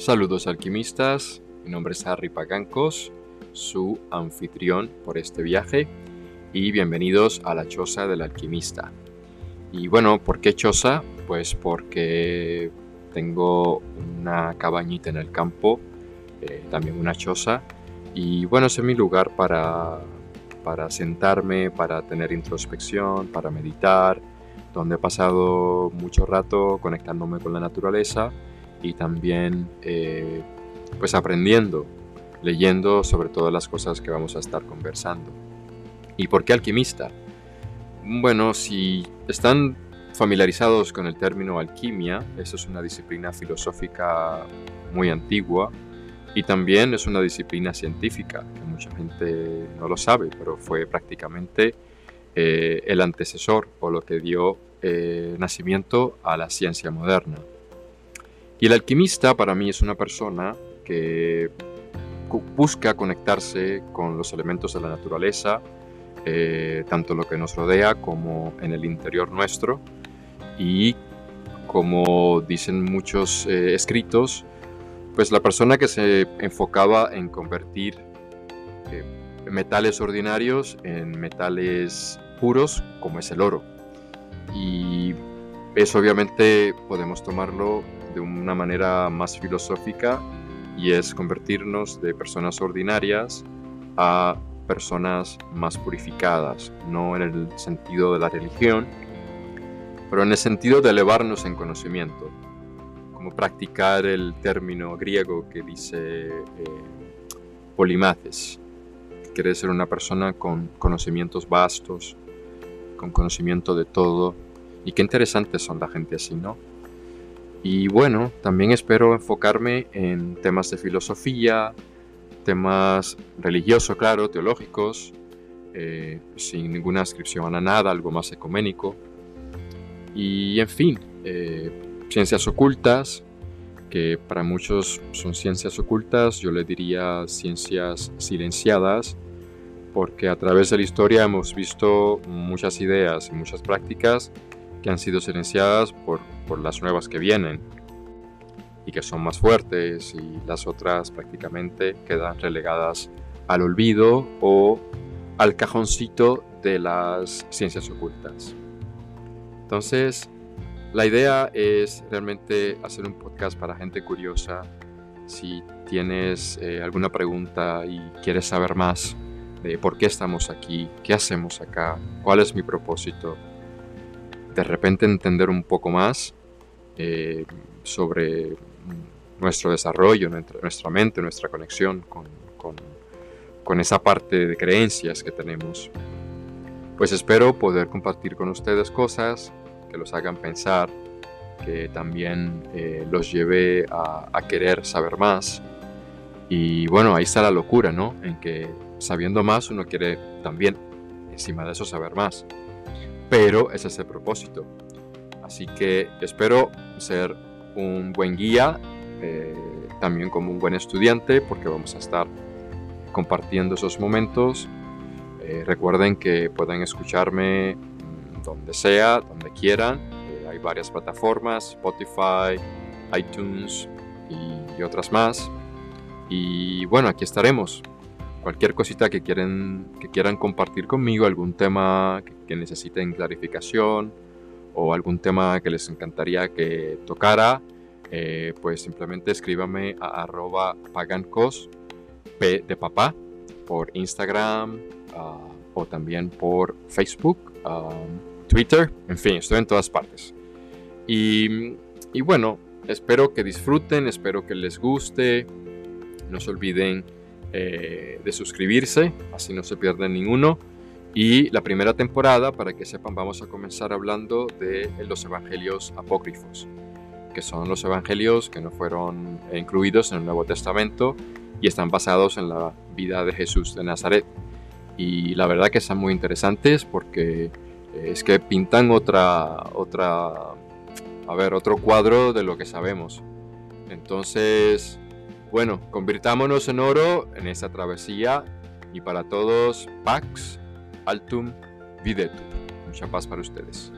Saludos alquimistas, mi nombre es Harry Pagancos, su anfitrión por este viaje y bienvenidos a la Choza del Alquimista. Y bueno, ¿por qué Choza? Pues porque tengo una cabañita en el campo, eh, también una choza, y bueno, es mi lugar para, para sentarme, para tener introspección, para meditar, donde he pasado mucho rato conectándome con la naturaleza y también eh, pues aprendiendo, leyendo sobre todas las cosas que vamos a estar conversando. ¿Y por qué alquimista? Bueno, si están familiarizados con el término alquimia, eso es una disciplina filosófica muy antigua y también es una disciplina científica que mucha gente no lo sabe, pero fue prácticamente eh, el antecesor o lo que dio eh, nacimiento a la ciencia moderna. Y el alquimista para mí es una persona que busca conectarse con los elementos de la naturaleza, eh, tanto lo que nos rodea como en el interior nuestro. Y como dicen muchos eh, escritos, pues la persona que se enfocaba en convertir metales ordinarios en metales puros como es el oro. Eso obviamente podemos tomarlo de una manera más filosófica y es convertirnos de personas ordinarias a personas más purificadas, no en el sentido de la religión, pero en el sentido de elevarnos en conocimiento, como practicar el término griego que dice eh, polimaces, que quiere ser una persona con conocimientos vastos, con conocimiento de todo, y qué interesantes son la gente así, ¿no? Y bueno, también espero enfocarme en temas de filosofía, temas religiosos, claro, teológicos, eh, sin ninguna ascripción a nada, algo más ecuménico. Y en fin, eh, ciencias ocultas, que para muchos son ciencias ocultas, yo le diría ciencias silenciadas, porque a través de la historia hemos visto muchas ideas y muchas prácticas que han sido silenciadas por, por las nuevas que vienen y que son más fuertes y las otras prácticamente quedan relegadas al olvido o al cajoncito de las ciencias ocultas. Entonces, la idea es realmente hacer un podcast para gente curiosa. Si tienes eh, alguna pregunta y quieres saber más de por qué estamos aquí, qué hacemos acá, cuál es mi propósito, de repente entender un poco más eh, sobre nuestro desarrollo, nuestra mente, nuestra conexión con, con, esa parte de creencias que tenemos. Pues espero poder compartir con ustedes cosas que los hagan pensar, que también eh, los lleve a, a, querer saber más. Y bueno, ahí está la locura, ¿no? En que sabiendo más uno quiere también, encima de eso, saber más pero ese es el propósito. Así que espero ser un buen guía, eh, también como un buen estudiante, porque vamos a estar compartiendo esos momentos. Eh, recuerden que pueden escucharme mm, donde sea, donde quieran. Eh, hay varias plataformas, Spotify, iTunes y, y otras más. Y bueno, aquí estaremos cualquier cosita que, quieren, que quieran compartir conmigo, algún tema que, necesiten clarificación o algún tema que les encantaría que tocara, eh, pues simplemente escríbame a arroba pagancos, por Instagram ah, o también por Facebook, ah, Twitter, en fin, estoy en todas partes. Y bueno, espero que disfruten, espero que les guste, no se olviden eh, de suscribirse, así no se pierden ninguno. Y la primera temporada, para que sepan, vamos a comenzar hablando de los evangelios apócrifos, que son los evangelios que no fueron incluidos en el Nuevo Testamento y están basados en la vida de Jesús de Nazaret. Y la verdad que están muy interesantes porque eh, es que pintan otra, otra, a ver, otro cuadro de lo que sabemos. Entonces, bueno, convirtámonos en oro en esta travesía y para todos, Pax Altum Videtum. Mucha paz para ustedes.